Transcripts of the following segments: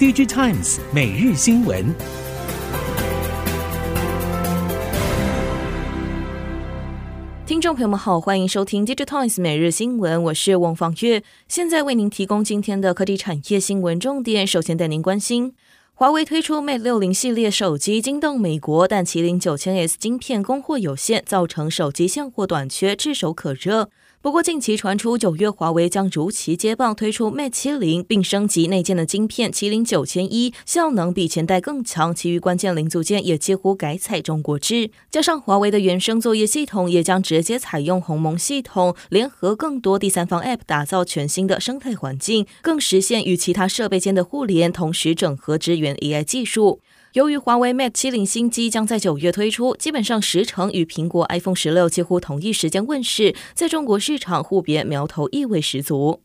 DigiTimes 每日新闻。听众朋友们好，欢迎收听 DigiTimes 每日新闻，我是王方月，现在为您提供今天的科技产业新闻重点。首先带您关心，华为推出 Mate 60系列手机惊动美国，但麒麟 9000S 晶片供货有限，造成手机现货短缺，炙手可热。不过，近期传出九月华为将如期接棒推出 Mate 70，并升级内建的晶片麒麟九千一，效能比前代更强，其余关键零组件也几乎改采中国制。加上华为的原生作业系统也将直接采用鸿蒙系统，联合更多第三方 App 打造全新的生态环境，更实现与其他设备间的互联，同时整合支援 AI 技术。由于华为 Mate 七零新机将在九月推出，基本上十成与苹果 iPhone 十六几乎同一时间问世，在中国市场互别苗头意味十足。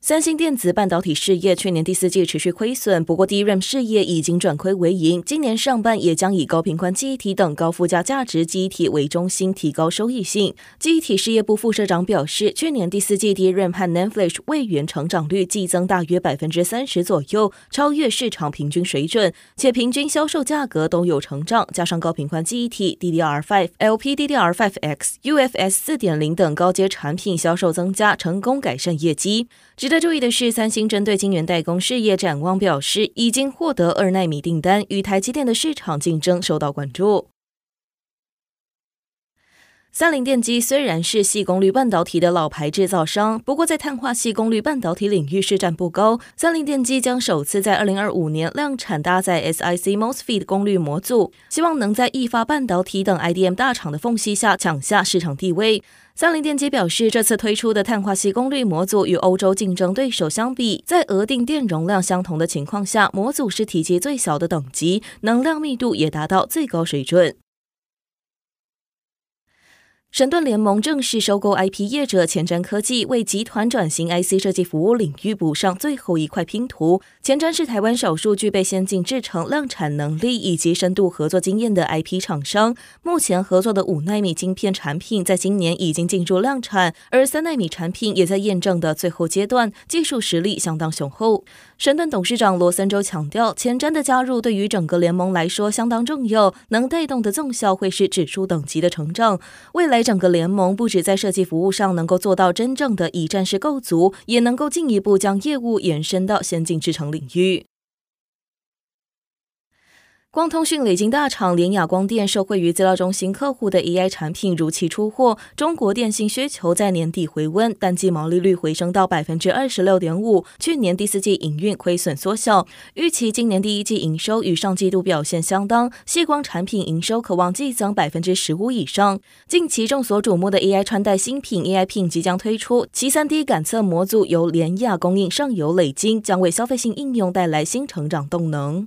三星电子半导体事业去年第四季持续亏损，不过 DRAM 事业已经转亏为盈，今年上半也将以高频宽记忆体等高附加价值记忆体为中心，提高收益性。记忆体事业部副社长表示，去年第四季 DRAM 和 NAND Flash 位元成长率季增大约百分之三十左右，超越市场平均水准，且平均销售价格都有成长，加上高频宽记忆体 DDR5、LPDDR5X、UFS 四点零等高阶产品销售增加，成功改善业绩。值得注意的是，三星针对晶圆代工事业展望表示，已经获得二纳米订单，与台积电的市场竞争受到关注。三菱电机虽然是细功率半导体的老牌制造商，不过在碳化矽功率半导体领域市占不高。三菱电机将首次在二零二五年量产搭载 SiC MOSFET 功率模组，希望能在意法半导体等 IDM 大厂的缝隙下抢下市场地位。三菱电机表示，这次推出的碳化矽功率模组与欧洲竞争对手相比，在额定电容量相同的情况下，模组是体积最小的等级，能量密度也达到最高水准。神盾联盟正式收购 IP 业者前瞻科技，为集团转型 IC 设计服务领域补上最后一块拼图。前瞻是台湾少数具备先进制程量产能力以及深度合作经验的 IP 厂商。目前合作的五纳米晶片产品在今年已经进入量产，而三纳米产品也在验证的最后阶段，技术实力相当雄厚。神盾董事长罗森州强调，前瞻的加入对于整个联盟来说相当重要，能带动的纵效会是指数等级的成长。未来在整个联盟不止在设计服务上能够做到真正的一站式构足，也能够进一步将业务延伸到先进制程领域。光通讯磊晶大厂联亚光电受惠于资料中心客户的 AI 产品如期出货，中国电信需求在年底回温，单季毛利率回升到百分之二十六点五。去年第四季营运亏损缩小，预期今年第一季营收与上季度表现相当，细光产品营收可望季增百分之十五以上。近期众所瞩目的 AI 穿戴新品 AI Pin 即将推出，其 3D 感测模组由联亚供应，上游磊晶将为消费性应用带来新成长动能。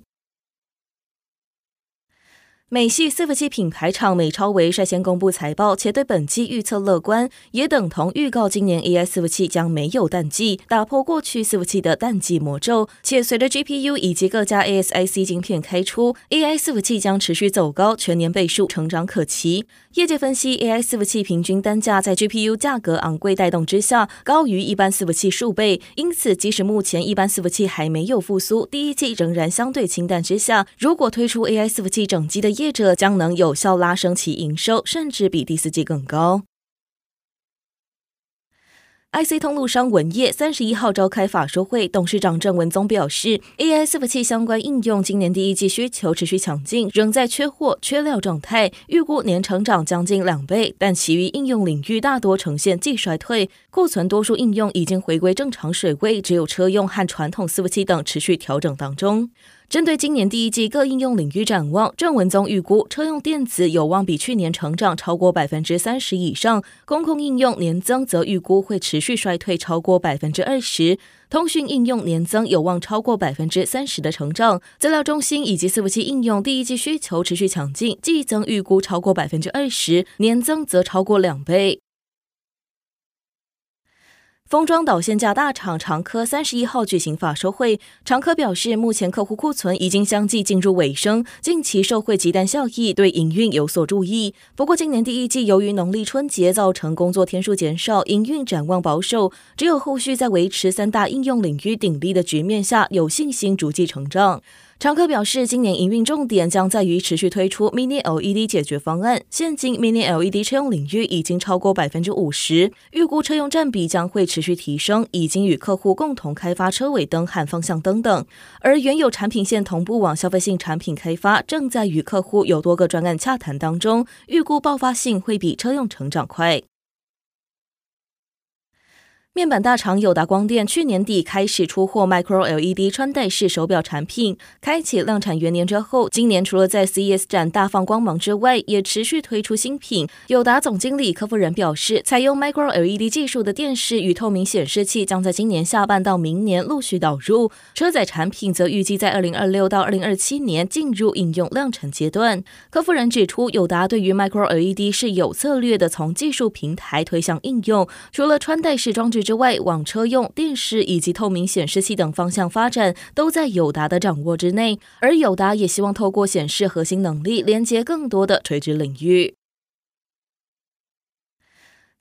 美系伺服器品牌厂美超维率先公布财报，且对本季预测乐观，也等同预告今年 AI 伺服器将没有淡季，打破过去伺服器的淡季魔咒。且随着 GPU 以及各家 ASIC 晶片开出，AI 伺服器将持续走高，全年倍数成长可期。业界分析，AI 伺服器平均单价在 GPU 价格昂贵带动之下，高于一般伺服器数倍。因此，即使目前一般伺服器还没有复苏，第一季仍然相对清淡之下，如果推出 AI 伺服器整机的业者，将能有效拉升其营收，甚至比第四季更高。IC 通路商文业三十一号召开法说会，董事长郑文宗表示，AI 伺服器相关应用今年第一季需求持续强劲，仍在缺货缺料状态，预估年成长将近两倍，但其余应用领域大多呈现季衰退，库存多数应用已经回归正常水位，只有车用和传统伺服器等持续调整当中。针对今年第一季各应用领域展望，郑文宗预估车用电子有望比去年成长超过百分之三十以上，公共应用年增则预估会持续衰退超过百分之二十，通讯应用年增有望超过百分之三十的成长，资料中心以及伺服器应用第一季需求持续强劲，季增预估超过百分之二十，年增则超过两倍。封装导线架大厂长科三十一号举行法收会，长科表示，目前客户库存已经相继进入尾声，近期受惠急单效益，对营运有所注意。不过，今年第一季由于农历春节造成工作天数减少，营运展望保守，只有后续在维持三大应用领域鼎立的局面下，有信心逐季成长。常科表示，今年营运重点将在于持续推出 Mini LED 解决方案。现今 Mini LED 车用领域已经超过百分之五十，预估车用占比将会持续提升。已经与客户共同开发车尾灯和方向灯等，而原有产品线同步往消费性产品开发，正在与客户有多个专案洽谈当中，预估爆发性会比车用成长快。面板大厂友达光电去年底开始出货 Micro LED 穿戴式手表产品，开启量产元年之后，今年除了在 CES 展大放光芒之外，也持续推出新品。友达总经理柯夫人表示，采用 Micro LED 技术的电视与透明显示器将在今年下半到明年陆续导入，车载产品则预计在二零二六到二零二七年进入应用量产阶段。柯夫人指出，友达对于 Micro LED 是有策略的，从技术平台推向应用，除了穿戴式装置之外，往车用电视以及透明显示器等方向发展，都在友达的掌握之内。而友达也希望透过显示核心能力，连接更多的垂直领域。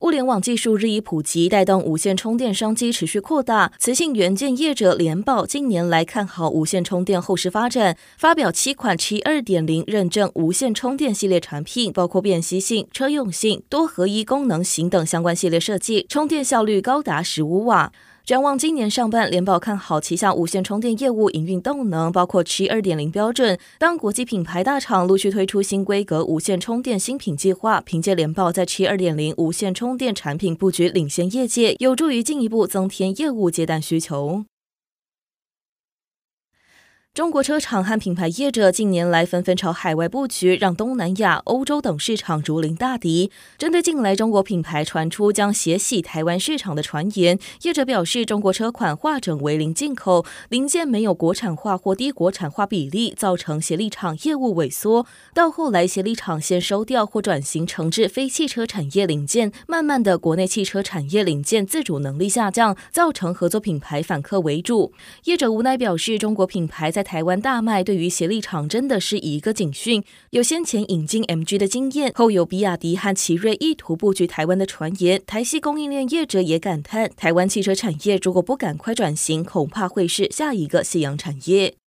物联网技术日益普及，带动无线充电商机持续扩大。磁性元件业者联报近年来看好无线充电后市发展，发表七款七二点零认证无线充电系列产品，包括便携性、车用性、多合一功能型等相关系列设计，充电效率高达十五瓦。展望今年上半，联保看好旗下无线充电业务营运动能，包括 Qi 二点零标准。当国际品牌大厂陆续推出新规格无线充电新品计划，凭借联保在 Qi 二点零无线充电产品布局领先业界，有助于进一步增添业务接单需求。中国车厂和品牌业者近年来纷纷朝海外布局，让东南亚、欧洲等市场如临大敌。针对近来中国品牌传出将血洗台湾市场的传言，业者表示，中国车款化整为零进口，零件没有国产化或低国产化比例，造成协力厂业务萎缩。到后来，协力厂先收掉或转型成至非汽车产业零件，慢慢的，国内汽车产业零件自主能力下降，造成合作品牌反客为主。业者无奈表示，中国品牌在在台湾大卖对于协力厂真的是一个警讯，有先前引进 MG 的经验，后有比亚迪和奇瑞意图布局台湾的传言，台系供应链业者也感叹，台湾汽车产业如果不赶快转型，恐怕会是下一个夕阳产业。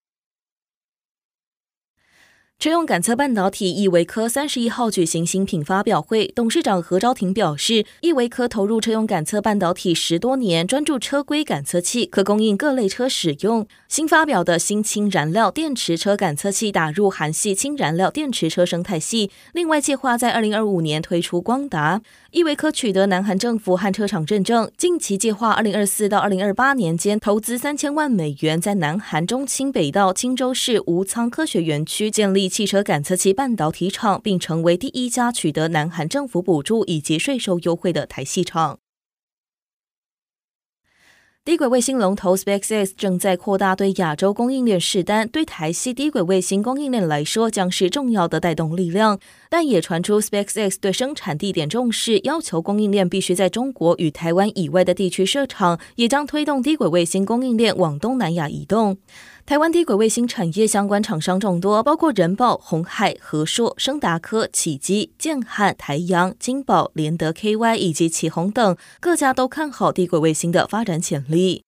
车用感测半导体易维科三十一号举行新品发表会，董事长何昭廷表示，易维科投入车用感测半导体十多年，专注车规感测器，可供应各类车使用。新发表的新氢燃料电池车感测器打入韩系氢燃料电池车生态系，另外计划在二零二五年推出光达。易维科取得南韩政府和车厂认证，近期计划二零二四到二零二八年间投资三千万美元，在南韩中清北道清州市吴仓科学园区建立。汽车感测器半导体厂，并成为第一家取得南韩政府补助以及税收优惠的台系厂。低轨卫星龙头 SpaceX 正在扩大对亚洲供应链释单，对台系低轨卫星供应链来说将是重要的带动力量。但也传出 SpaceX 对生产地点重视，要求供应链必须在中国与台湾以外的地区设厂，也将推动低轨卫星供应链往东南亚移动。台湾低轨卫星产业相关厂商众多，包括人保、鸿海、和硕、升达科、启基、建汉、台阳、金宝、联德 KY 以及启宏等，各家都看好低轨卫星的发展潜力。力。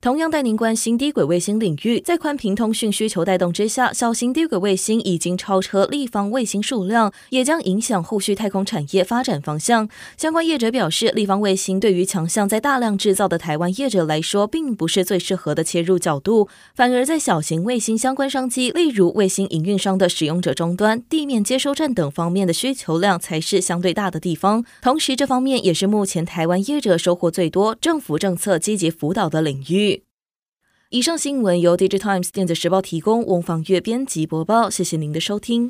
同样带您关心低轨卫星领域，在宽频通讯需求带动之下，小型低轨卫星已经超车立方卫星数量，也将影响后续太空产业发展方向。相关业者表示，立方卫星对于强项在大量制造的台湾业者来说，并不是最适合的切入角度，反而在小型卫星相关商机，例如卫星营运商的使用者终端、地面接收站等方面的需求量才是相对大的地方。同时，这方面也是目前台湾业者收获最多、政府政策积极辅导的领域。以上新闻由《Digital Times》电子时报提供，翁方月编辑播报。谢谢您的收听。